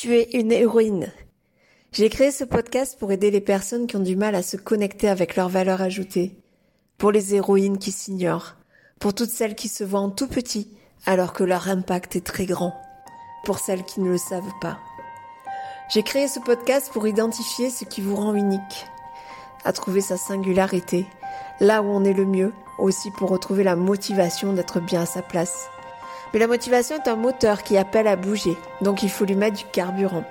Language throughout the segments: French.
Tu es une héroïne. J'ai créé ce podcast pour aider les personnes qui ont du mal à se connecter avec leur valeur ajoutée, pour les héroïnes qui s'ignorent, pour toutes celles qui se voient en tout petit alors que leur impact est très grand, pour celles qui ne le savent pas. J'ai créé ce podcast pour identifier ce qui vous rend unique, à trouver sa singularité, là où on est le mieux, aussi pour retrouver la motivation d'être bien à sa place. Mais la motivation est un moteur qui appelle à bouger, donc il faut lui mettre du carburant.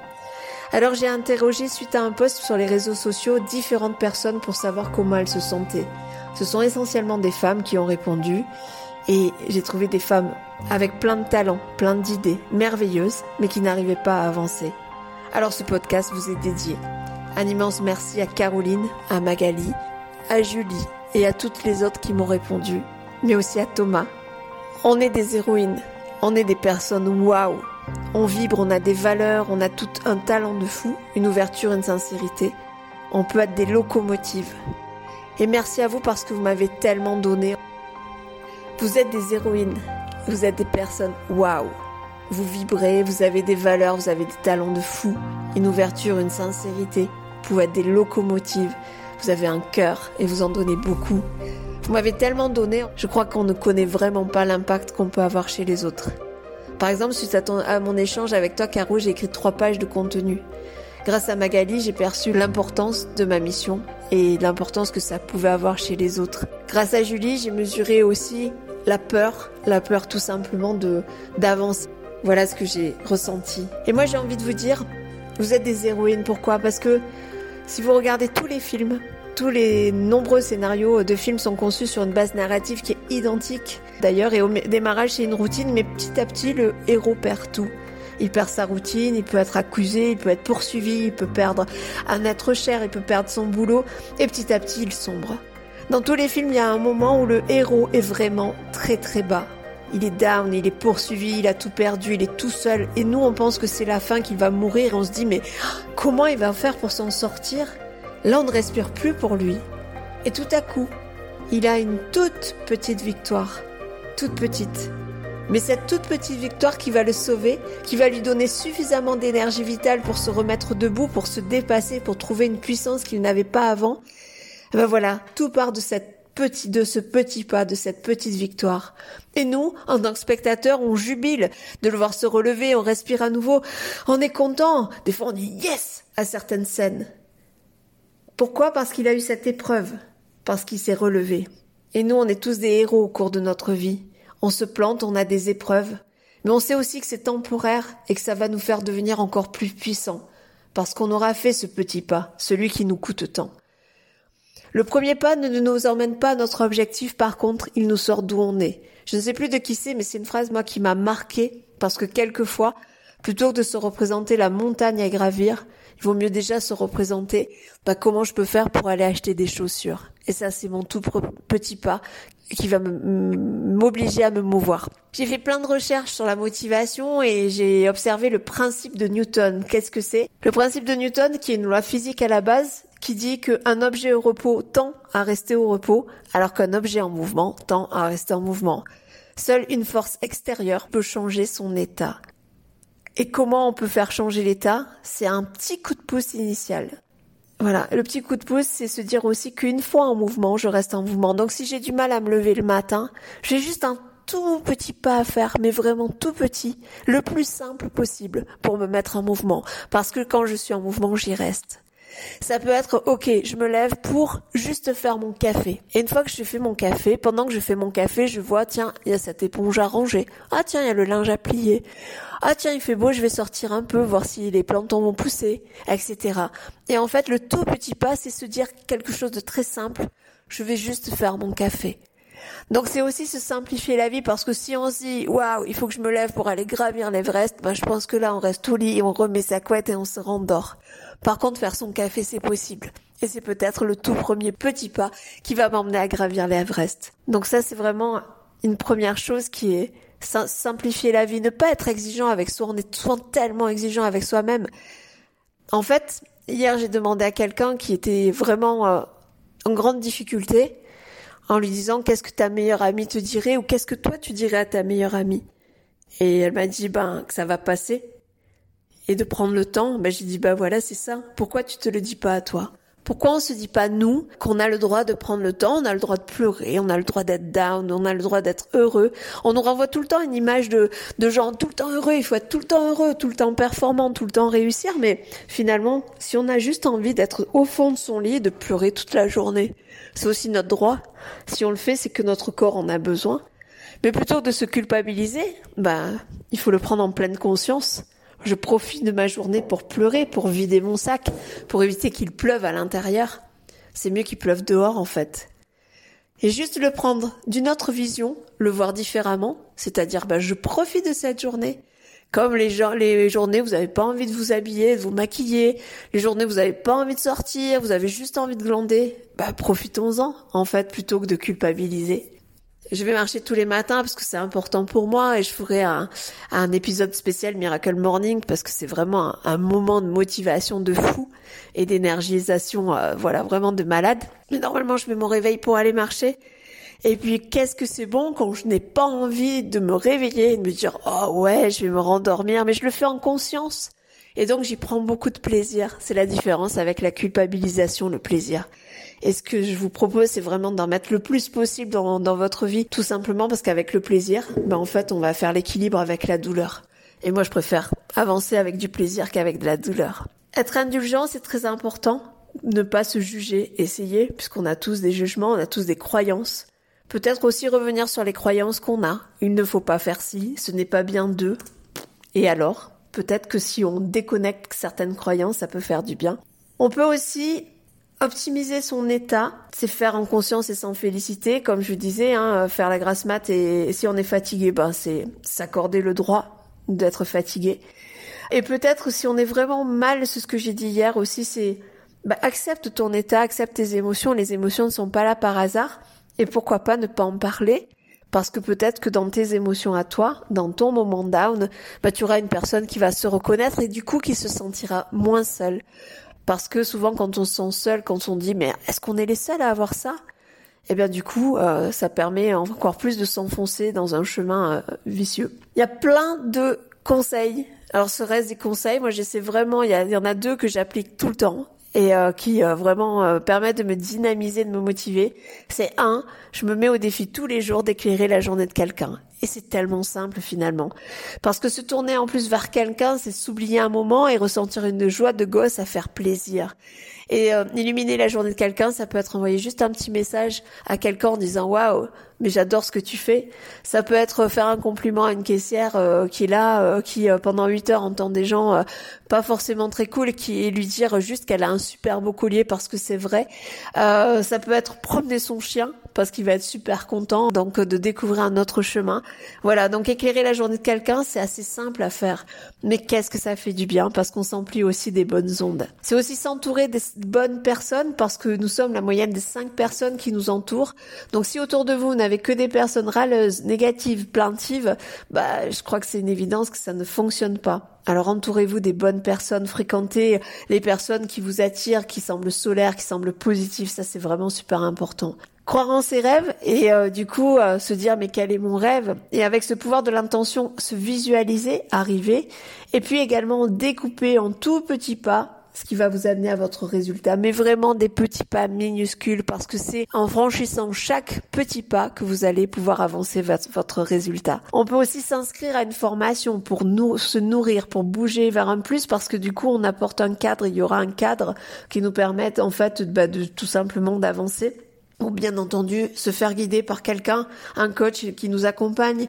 Alors j'ai interrogé suite à un post sur les réseaux sociaux différentes personnes pour savoir comment elles se sentaient. Ce sont essentiellement des femmes qui ont répondu et j'ai trouvé des femmes avec plein de talents, plein d'idées, merveilleuses, mais qui n'arrivaient pas à avancer. Alors ce podcast vous est dédié. Un immense merci à Caroline, à Magali, à Julie et à toutes les autres qui m'ont répondu, mais aussi à Thomas. On est des héroïnes, on est des personnes waouh. On vibre, on a des valeurs, on a tout un talent de fou, une ouverture, une sincérité. On peut être des locomotives. Et merci à vous parce que vous m'avez tellement donné. Vous êtes des héroïnes, vous êtes des personnes waouh. Vous vibrez, vous avez des valeurs, vous avez des talents de fou, une ouverture, une sincérité. Vous pouvez être des locomotives, vous avez un cœur et vous en donnez beaucoup. Vous m'avez tellement donné, je crois qu'on ne connaît vraiment pas l'impact qu'on peut avoir chez les autres. Par exemple, suite à, à mon échange avec toi, Caro, j'ai écrit trois pages de contenu. Grâce à Magali, j'ai perçu l'importance de ma mission et l'importance que ça pouvait avoir chez les autres. Grâce à Julie, j'ai mesuré aussi la peur, la peur tout simplement de d'avancer. Voilà ce que j'ai ressenti. Et moi, j'ai envie de vous dire, vous êtes des héroïnes. Pourquoi? Parce que si vous regardez tous les films, tous les nombreux scénarios de films sont conçus sur une base narrative qui est identique. D'ailleurs, et au démarrage, c'est une routine, mais petit à petit, le héros perd tout. Il perd sa routine, il peut être accusé, il peut être poursuivi, il peut perdre un être cher, il peut perdre son boulot, et petit à petit, il sombre. Dans tous les films, il y a un moment où le héros est vraiment très très bas. Il est down, il est poursuivi, il a tout perdu, il est tout seul. Et nous, on pense que c'est la fin, qu'il va mourir. Et on se dit, mais comment il va faire pour s'en sortir? Là, on ne respire plus pour lui. Et tout à coup, il a une toute petite victoire. Toute petite. Mais cette toute petite victoire qui va le sauver, qui va lui donner suffisamment d'énergie vitale pour se remettre debout, pour se dépasser, pour trouver une puissance qu'il n'avait pas avant, ben voilà, tout part de cette petit, de ce petit pas, de cette petite victoire. Et nous, en tant que spectateurs, on jubile de le voir se relever, on respire à nouveau, on est content. Des fois, on dit yes à certaines scènes. Pourquoi? Parce qu'il a eu cette épreuve, parce qu'il s'est relevé. Et nous, on est tous des héros au cours de notre vie. On se plante, on a des épreuves, mais on sait aussi que c'est temporaire et que ça va nous faire devenir encore plus puissants, parce qu'on aura fait ce petit pas, celui qui nous coûte tant. Le premier pas ne nous emmène pas à notre objectif, par contre, il nous sort d'où on est. Je ne sais plus de qui c'est, mais c'est une phrase, moi, qui m'a marqué, parce que quelquefois, plutôt que de se représenter la montagne à gravir, il vaut mieux déjà se représenter bah, comment je peux faire pour aller acheter des chaussures. Et ça, c'est mon tout petit pas qui va m'obliger à me mouvoir. J'ai fait plein de recherches sur la motivation et j'ai observé le principe de Newton. Qu'est-ce que c'est? Le principe de Newton, qui est une loi physique à la base, qui dit qu'un objet au repos tend à rester au repos, alors qu'un objet en mouvement tend à rester en mouvement. Seule une force extérieure peut changer son état. Et comment on peut faire changer l'état? C'est un petit coup de pouce initial. Voilà, le petit coup de pouce, c'est se dire aussi qu'une fois en mouvement, je reste en mouvement. Donc si j'ai du mal à me lever le matin, j'ai juste un tout petit pas à faire, mais vraiment tout petit, le plus simple possible pour me mettre en mouvement. Parce que quand je suis en mouvement, j'y reste. Ça peut être, ok, je me lève pour juste faire mon café. Et une fois que je fais mon café, pendant que je fais mon café, je vois, tiens, il y a cette éponge à ranger. Ah tiens, il y a le linge à plier. Ah tiens, il fait beau, je vais sortir un peu, voir si les plantons vont pousser, etc. Et en fait, le tout petit pas, c'est se dire quelque chose de très simple. Je vais juste faire mon café. Donc c'est aussi se simplifier la vie parce que si on se dit waouh il faut que je me lève pour aller gravir l'Everest, ben je pense que là on reste au lit, on remet sa couette et on se rendort. Par contre, faire son café, c'est possible. Et c'est peut-être le tout premier petit pas qui va m'emmener à gravir l'Everest. Donc ça, c'est vraiment une première chose qui est simplifier la vie, ne pas être exigeant avec soi. On est souvent tellement exigeant avec soi-même. En fait, hier, j'ai demandé à quelqu'un qui était vraiment euh, en grande difficulté en lui disant qu'est-ce que ta meilleure amie te dirait ou qu'est-ce que toi tu dirais à ta meilleure amie? Et elle m'a dit ben que ça va passer et de prendre le temps, ben j'ai dit bah voilà c'est ça. Pourquoi tu te le dis pas à toi? Pourquoi on se dit pas nous qu'on a le droit de prendre le temps, on a le droit de pleurer, on a le droit d'être down, on a le droit d'être heureux. On nous renvoie tout le temps une image de, de gens tout le temps heureux, il faut être tout le temps heureux, tout le temps performant, tout le temps réussir, mais finalement, si on a juste envie d'être au fond de son lit et de pleurer toute la journée, c'est aussi notre droit. Si on le fait, c'est que notre corps en a besoin. Mais plutôt que de se culpabiliser, bah, il faut le prendre en pleine conscience. Je profite de ma journée pour pleurer, pour vider mon sac, pour éviter qu'il pleuve à l'intérieur. C'est mieux qu'il pleuve dehors, en fait. Et juste le prendre d'une autre vision, le voir différemment, c'est-à-dire, bah, je profite de cette journée. Comme les, gens, les journées, vous n'avez pas envie de vous habiller, de vous maquiller, les journées, vous n'avez pas envie de sortir, vous avez juste envie de glander, bah, profitons-en, en fait, plutôt que de culpabiliser je vais marcher tous les matins parce que c'est important pour moi et je ferai un, un épisode spécial Miracle Morning parce que c'est vraiment un, moment de motivation de fou et d'énergisation, euh, voilà, vraiment de malade. Mais normalement, je mets mon réveil pour aller marcher. Et puis, qu'est-ce que c'est bon quand je n'ai pas envie de me réveiller et de me dire, oh ouais, je vais me rendormir, mais je le fais en conscience. Et donc, j'y prends beaucoup de plaisir. C'est la différence avec la culpabilisation, le plaisir. Et ce que je vous propose, c'est vraiment d'en mettre le plus possible dans, votre vie, tout simplement parce qu'avec le plaisir, ben en fait, on va faire l'équilibre avec la douleur. Et moi, je préfère avancer avec du plaisir qu'avec de la douleur. Être indulgent, c'est très important. Ne pas se juger, essayer, puisqu'on a tous des jugements, on a tous des croyances. Peut-être aussi revenir sur les croyances qu'on a. Il ne faut pas faire ci, ce n'est pas bien d'eux. Et alors Peut-être que si on déconnecte certaines croyances, ça peut faire du bien. On peut aussi Optimiser son état, c'est faire en conscience et sans féliciter, comme je disais, hein, faire la grasse mat et, si on est fatigué, ben c'est s'accorder le droit d'être fatigué. Et peut-être si on est vraiment mal, c'est ce que j'ai dit hier aussi, c'est bah, accepte ton état, accepte tes émotions. Les émotions ne sont pas là par hasard. Et pourquoi pas ne pas en parler? Parce que peut-être que dans tes émotions à toi, dans ton moment down, bah, tu auras une personne qui va se reconnaître et du coup qui se sentira moins seule. Parce que souvent quand on se sent seul, quand on dit mais est-ce qu'on est les seuls à avoir ça? Eh bien du coup, euh, ça permet encore plus de s'enfoncer dans un chemin euh, vicieux. Il y a plein de conseils. Alors ce reste des conseils, moi j'essaie vraiment, il y, en a deux que j'applique tout le temps et euh, qui vraiment permettent de me dynamiser, de me motiver. C'est un, je me mets au défi tous les jours d'éclairer la journée de quelqu'un. Et c'est tellement simple finalement. Parce que se tourner en plus vers quelqu'un, c'est s'oublier un moment et ressentir une joie de gosse à faire plaisir. Et euh, illuminer la journée de quelqu'un, ça peut être envoyer juste un petit message à quelqu'un en disant waouh, mais j'adore ce que tu fais. Ça peut être faire un compliment à une caissière euh, qui est là, euh, qui pendant 8 heures entend des gens pas forcément très cool, qui lui dire juste qu'elle a un super beau collier parce que c'est vrai. ça peut être promener son chien parce qu'il va être super content donc de découvrir un autre chemin. Voilà, donc éclairer la journée de quelqu'un, c'est assez simple à faire. Mais qu'est-ce que ça fait du bien parce qu'on s'emplit aussi des bonnes ondes. C'est aussi s'entourer des bonnes personnes parce que nous sommes la moyenne des cinq personnes qui nous entourent. Donc si autour de vous n'avez que des personnes râleuses, négatives, plaintives, bah je crois que c'est une évidence que ça ne fonctionne pas. Alors entourez-vous des bonnes personnes, fréquentez les personnes qui vous attirent, qui semblent solaires, qui semblent positives, ça c'est vraiment super important croire en ses rêves et euh, du coup euh, se dire mais quel est mon rêve? Et avec ce pouvoir de l'intention se visualiser, arriver et puis également découper en tout petits pas ce qui va vous amener à votre résultat, mais vraiment des petits pas minuscules parce que c'est en franchissant chaque petit pas que vous allez pouvoir avancer votre résultat. On peut aussi s'inscrire à une formation pour nous, se nourrir, pour bouger vers un plus parce que du coup on apporte un cadre, il y aura un cadre qui nous permette en fait bah, de tout simplement d'avancer ou bien entendu se faire guider par quelqu'un, un coach qui nous accompagne.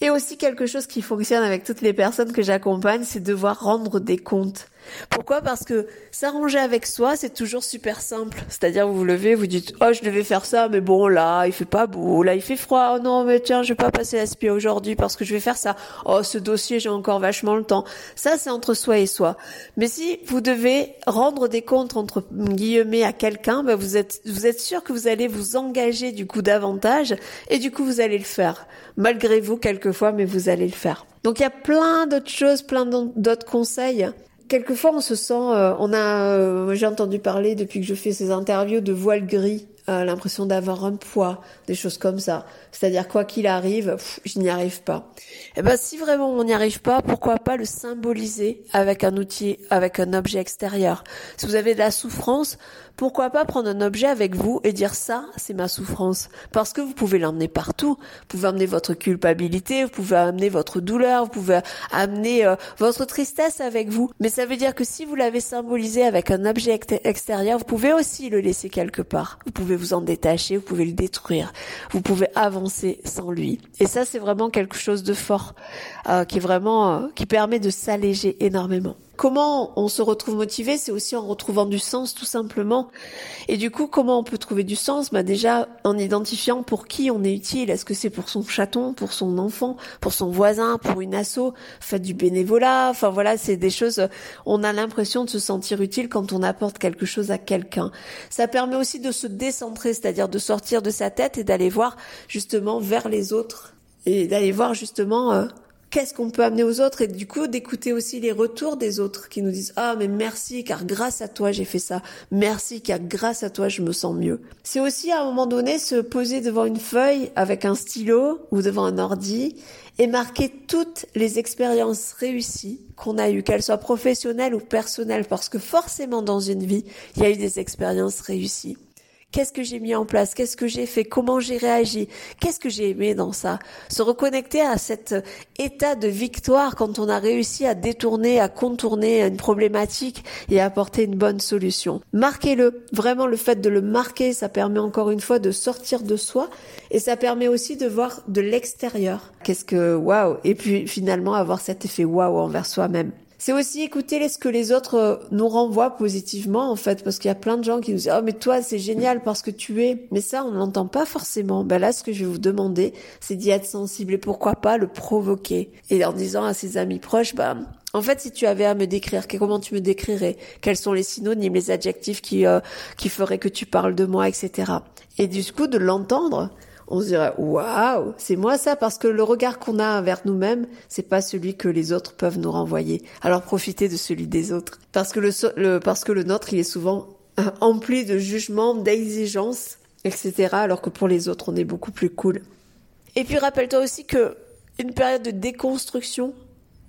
Et aussi quelque chose qui fonctionne avec toutes les personnes que j'accompagne, c'est devoir rendre des comptes. Pourquoi? Parce que s'arranger avec soi, c'est toujours super simple. C'est-à-dire, vous vous levez, vous dites, oh, je devais faire ça, mais bon, là, il fait pas beau, là, il fait froid, oh non, mais tiens, je vais pas passer l'aspirateur aujourd'hui parce que je vais faire ça. Oh, ce dossier, j'ai encore vachement le temps. Ça, c'est entre soi et soi. Mais si vous devez rendre des comptes entre guillemets à quelqu'un, ben vous êtes, vous êtes sûr que vous allez vous engager du coup davantage et du coup, vous allez le faire. Malgré vous, quelquefois, mais vous allez le faire. Donc il y a plein d'autres choses, plein d'autres conseils quelquefois on se sent, euh, on a, euh, j'ai entendu parler depuis que je fais ces interviews de voile gris euh, l'impression d'avoir un poids, des choses comme ça. C'est-à-dire quoi qu'il arrive, je n'y arrive pas. Et eh ben si vraiment on n'y arrive pas, pourquoi pas le symboliser avec un outil, avec un objet extérieur. Si vous avez de la souffrance, pourquoi pas prendre un objet avec vous et dire ça, c'est ma souffrance. Parce que vous pouvez l'emmener partout. Vous pouvez amener votre culpabilité, vous pouvez amener votre douleur, vous pouvez amener euh, votre tristesse avec vous. Mais ça veut dire que si vous l'avez symbolisé avec un objet extérieur, vous pouvez aussi le laisser quelque part. Vous pouvez vous en détacher, vous pouvez le détruire, vous pouvez avancer sans lui. Et ça, c'est vraiment quelque chose de fort, euh, qui est vraiment, euh, qui permet de s'alléger énormément. Comment on se retrouve motivé C'est aussi en retrouvant du sens tout simplement. Et du coup, comment on peut trouver du sens? Bah déjà en identifiant pour qui on est utile. Est-ce que c'est pour son chaton, pour son enfant, pour son voisin, pour une asso? Faites du bénévolat. Enfin voilà, c'est des choses. On a l'impression de se sentir utile quand on apporte quelque chose à quelqu'un. Ça permet aussi de se décentrer, c'est-à-dire de sortir de sa tête et d'aller voir justement vers les autres et d'aller voir justement. Euh, qu'est-ce qu'on peut amener aux autres et du coup d'écouter aussi les retours des autres qui nous disent ah mais merci car grâce à toi j'ai fait ça. Merci car grâce à toi je me sens mieux. C'est aussi à un moment donné se poser devant une feuille avec un stylo ou devant un ordi et marquer toutes les expériences réussies qu'on a eues, qu'elles soient professionnelles ou personnelles, parce que forcément dans une vie, il y a eu des expériences réussies. Qu'est-ce que j'ai mis en place? Qu'est-ce que j'ai fait? Comment j'ai réagi? Qu'est-ce que j'ai aimé dans ça? Se reconnecter à cet état de victoire quand on a réussi à détourner, à contourner une problématique et à apporter une bonne solution. Marquez-le. Vraiment, le fait de le marquer, ça permet encore une fois de sortir de soi et ça permet aussi de voir de l'extérieur. Qu'est-ce que waouh Et puis finalement avoir cet effet waouh envers soi-même. C'est aussi écouter ce que les autres euh, nous renvoient positivement en fait, parce qu'il y a plein de gens qui nous disent oh mais toi c'est génial parce que tu es, mais ça on n'entend pas forcément. Ben là ce que je vais vous demander c'est d'y être sensible et pourquoi pas le provoquer et en disant à ses amis proches ben en fait, si tu avais à me décrire, comment tu me décrirais Quels sont les synonymes, les adjectifs qui euh, qui feraient que tu parles de moi, etc. Et du coup, de l'entendre, on se dirait waouh, c'est moi ça parce que le regard qu'on a vers nous-mêmes, c'est pas celui que les autres peuvent nous renvoyer. Alors profitez de celui des autres parce que le, parce que le nôtre, il est souvent empli de jugements, d'exigences, etc. Alors que pour les autres, on est beaucoup plus cool. Et puis rappelle-toi aussi que une période de déconstruction,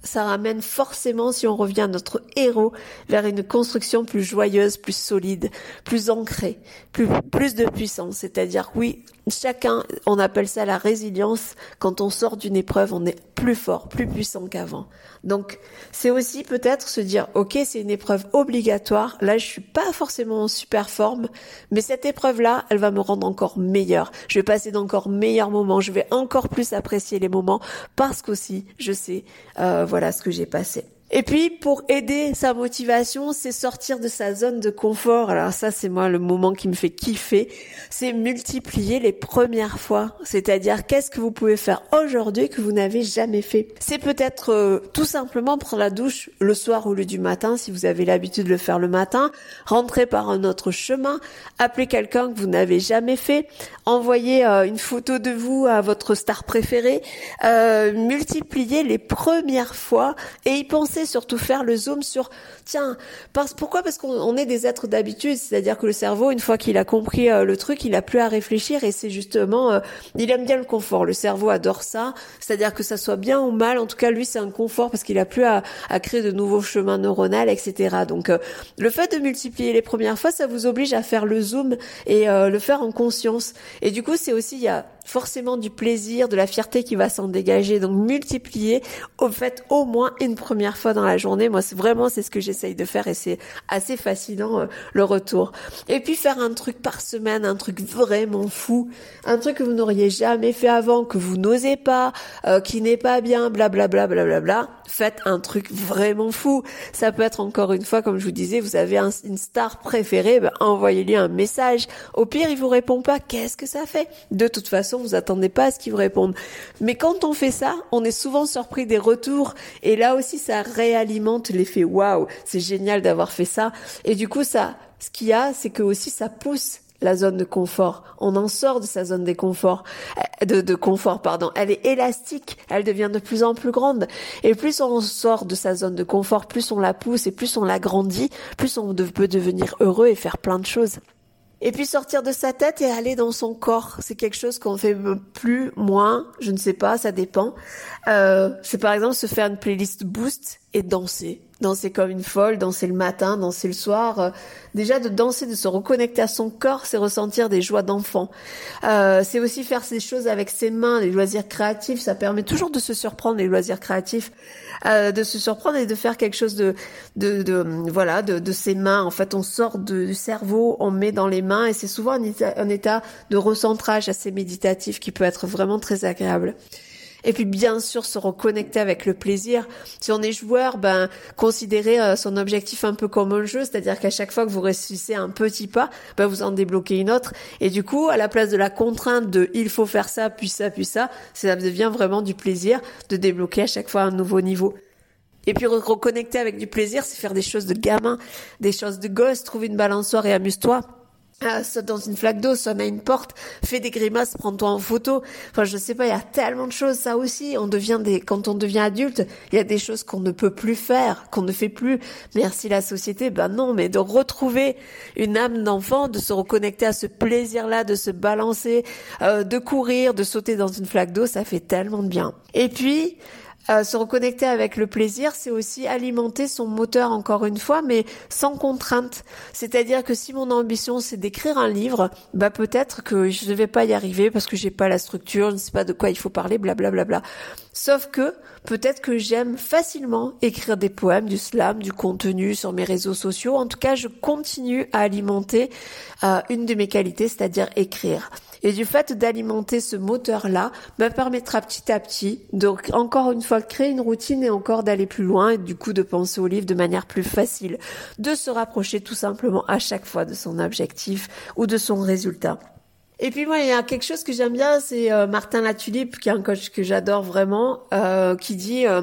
ça ramène forcément, si on revient à notre héros, vers une construction plus joyeuse, plus solide, plus ancrée, plus, de puissance. C'est-à-dire, oui, chacun, on appelle ça la résilience. Quand on sort d'une épreuve, on est plus fort, plus puissant qu'avant. Donc, c'est aussi peut-être se dire, ok, c'est une épreuve obligatoire. Là, je suis pas forcément en super forme, mais cette épreuve-là, elle va me rendre encore meilleure. Je vais passer d'encore meilleurs moments. Je vais encore plus apprécier les moments parce qu'aussi, je sais, euh, voilà ce que j'ai passé. Et puis pour aider sa motivation, c'est sortir de sa zone de confort. Alors ça, c'est moi le moment qui me fait kiffer. C'est multiplier les premières fois. C'est-à-dire qu'est-ce que vous pouvez faire aujourd'hui que vous n'avez jamais fait? C'est peut-être euh, tout simplement prendre la douche le soir ou le du matin si vous avez l'habitude de le faire le matin. Rentrer par un autre chemin. Appeler quelqu'un que vous n'avez jamais fait. Envoyer euh, une photo de vous à votre star préférée. Euh, multiplier les premières fois et y penser surtout faire le zoom sur tiens parce pourquoi? Parce qu'on est des êtres d'habitude c'est-à-dire que le cerveau une fois qu'il a compris euh, le truc il a plus à réfléchir et c'est justement euh, il aime bien le confort. Le cerveau adore ça c'est-à-dire que ça soit bien ou mal en tout cas lui c'est un confort parce qu'il a plus à, à, créer de nouveaux chemins neuronaux etc donc euh, le fait de multiplier les premières fois ça vous oblige à faire le zoom et le faire en conscience. Et du coup c'est aussi il y a forcément du plaisir, de la fierté qui va s'en dégager. Donc multiplier, au fait, au moins une première fois dans la journée. Moi, c'est vraiment c'est ce que j'essaye de faire et c'est assez fascinant euh, le retour. Et puis faire un truc par semaine, un truc vraiment fou, un truc que vous n'auriez jamais fait avant, que vous n'osez pas, euh, qui n'est pas bien, blablabla, blablabla. Bla, bla. Faites un truc vraiment fou. Ça peut être encore une fois, comme je vous disais, vous avez une star préférée, ben, envoyez-lui un message. Au pire, il vous répond pas. Qu'est-ce que ça fait? De toute façon, vous attendez pas à ce qu'ils vous répondent. Mais quand on fait ça, on est souvent surpris des retours et là aussi ça réalimente l'effet waouh, c'est génial d'avoir fait ça et du coup ça ce qu'il y a, c'est que aussi ça pousse la zone de confort. On en sort de sa zone de confort, euh, de, de, confort, pardon. Elle est élastique, elle devient de plus en plus grande. Et plus on sort de sa zone de confort, plus on la pousse et plus on la grandit, plus on peut devenir heureux et faire plein de choses. Et puis sortir de sa tête et aller dans son corps, c'est quelque chose qu'on fait plus, moins, je ne sais pas, ça dépend. Euh, c'est par exemple se faire une playlist boost et danser danser comme une folle, danser le matin, danser le soir. Euh, déjà de danser, de se reconnecter à son corps, c'est ressentir des joies d'enfant. Euh, c'est aussi faire ces choses avec ses mains, les loisirs créatifs. Ça permet toujours de se surprendre, les loisirs créatifs, euh, de se surprendre et de faire quelque chose de, de, de voilà, de, de, ses mains. En fait, on sort du cerveau, on met dans les mains, et c'est souvent un état, un état de recentrage assez méditatif qui peut être vraiment très agréable. Et puis bien sûr se reconnecter avec le plaisir. Si on est joueur, ben considérez euh, son objectif un peu comme un jeu, c'est-à-dire qu'à chaque fois que vous réussissez un petit pas, ben vous en débloquez une autre. Et du coup, à la place de la contrainte de il faut faire ça, puis ça, puis ça, ça devient vraiment du plaisir de débloquer à chaque fois un nouveau niveau. Et puis reconnecter avec du plaisir, c'est faire des choses de gamin, des choses de gosse, trouver une balançoire et amuse-toi. Ah, saute dans une flaque d'eau, sonne à une porte, fais des grimaces, prends-toi en photo. Enfin, je sais pas, il y a tellement de choses, ça aussi. On devient des, quand on devient adulte, il y a des choses qu'on ne peut plus faire, qu'on ne fait plus. Merci la société, ben non, mais de retrouver une âme d'enfant, de se reconnecter à ce plaisir-là, de se balancer, euh, de courir, de sauter dans une flaque d'eau, ça fait tellement de bien. Et puis, euh, se reconnecter avec le plaisir, c'est aussi alimenter son moteur encore une fois, mais sans contrainte. C'est-à-dire que si mon ambition c'est d'écrire un livre, bah peut-être que je ne vais pas y arriver parce que j'ai pas la structure, je ne sais pas de quoi il faut parler, blablabla. Bla bla. Sauf que peut-être que j'aime facilement écrire des poèmes, du slam, du contenu sur mes réseaux sociaux. En tout cas, je continue à alimenter euh, une de mes qualités, c'est-à-dire écrire. Et du fait d'alimenter ce moteur-là, me permettra petit à petit de, encore une fois, créer une routine et encore d'aller plus loin et du coup de penser au livre de manière plus facile, de se rapprocher tout simplement à chaque fois de son objectif ou de son résultat. Et puis moi, il y a quelque chose que j'aime bien, c'est euh, Martin Latulipe, qui est un coach que j'adore vraiment, euh, qui dit, euh,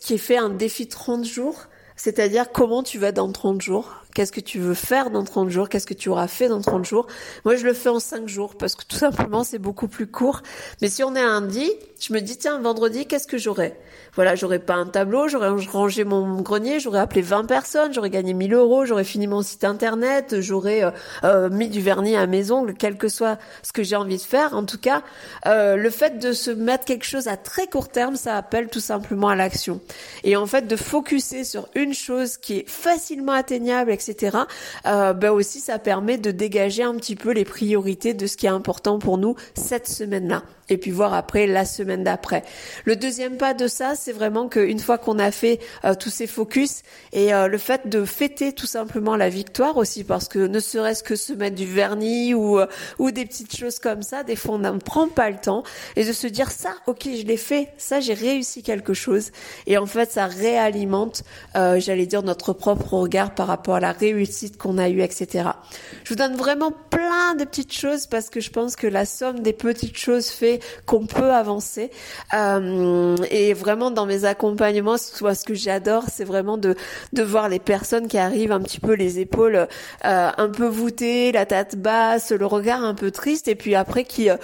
qui fait un défi 30 jours, c'est-à-dire comment tu vas dans 30 jours. Qu'est-ce que tu veux faire dans 30 jours Qu'est-ce que tu auras fait dans 30 jours Moi, je le fais en 5 jours parce que tout simplement, c'est beaucoup plus court. Mais si on est lundi, je me dis, tiens, vendredi, qu'est-ce que j'aurai? Voilà, j'aurais pas un tableau, j'aurais rangé mon grenier, j'aurais appelé 20 personnes, j'aurais gagné 1000 euros, j'aurais fini mon site internet, j'aurais euh, euh, mis du vernis à mes ongles, quel que soit ce que j'ai envie de faire. En tout cas, euh, le fait de se mettre quelque chose à très court terme, ça appelle tout simplement à l'action. Et en fait, de focuser sur une chose qui est facilement atteignable, etc. Euh, ben aussi, ça permet de dégager un petit peu les priorités de ce qui est important pour nous cette semaine-là et puis voir après la semaine d'après. Le deuxième pas de ça, c'est vraiment qu'une fois qu'on a fait euh, tous ces focus et euh, le fait de fêter tout simplement la victoire aussi, parce que ne serait-ce que se mettre du vernis ou euh, ou des petites choses comme ça, des fois on ne prend pas le temps et de se dire ça, ok, je l'ai fait, ça j'ai réussi quelque chose et en fait ça réalimente, j'allais dire notre propre regard par rapport à la réussite qu'on a eue, etc. Je vous donne vraiment plein de petites choses parce que je pense que la somme des petites choses fait qu'on peut avancer. Euh, et vraiment dans mes accompagnements, soit ce que j'adore, c'est vraiment de voir les personnes qui arrivent un petit peu les épaules euh, un peu voûtées, la tête basse, le regard un peu triste, et puis après qui euh,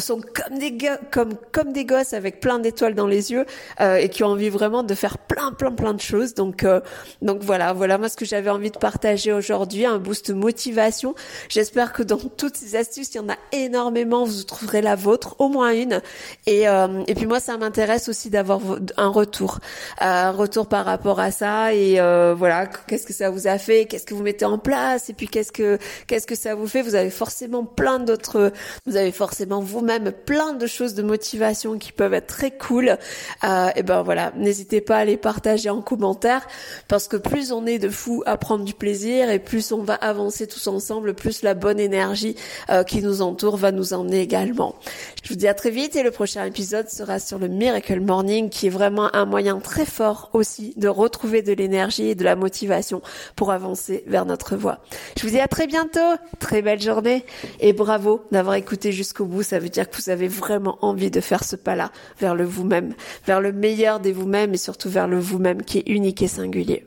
sont comme des comme comme des gosses avec plein d'étoiles dans les yeux euh, et qui ont envie vraiment de faire plein plein plein de choses. Donc euh, donc voilà voilà moi ce que j'avais envie de partager aujourd'hui un boost motivation. J'espère que dans toutes ces astuces il y en a énormément. Vous trouverez la vôtre au moins une. Et euh, et puis moi ça m'intéresse aussi d'avoir un retour un retour par rapport à ça et voilà qu'est-ce que ça vous a fait qu'est-ce que vous mettez en place et puis qu'est-ce que qu'est-ce que ça vous fait. Vous avez forcément plein d'autres vous avez forcément vous même plein de choses de motivation qui peuvent être très cool, euh, et ben voilà, n'hésitez pas à les partager en commentaire parce que plus on est de fous à prendre du plaisir et plus on va avancer tous ensemble, plus la bonne énergie euh, qui nous entoure va nous emmener également. Je vous dis à très vite et le prochain épisode sera sur le Miracle Morning qui est vraiment un moyen très fort aussi de retrouver de l'énergie et de la motivation pour avancer vers notre voie. Je vous dis à très bientôt, très belle journée et bravo d'avoir écouté jusqu'au bout, ça veut dire que vous avez vraiment envie de faire ce pas-là vers le vous-même, vers le meilleur des vous-même et surtout vers le vous-même qui est unique et singulier.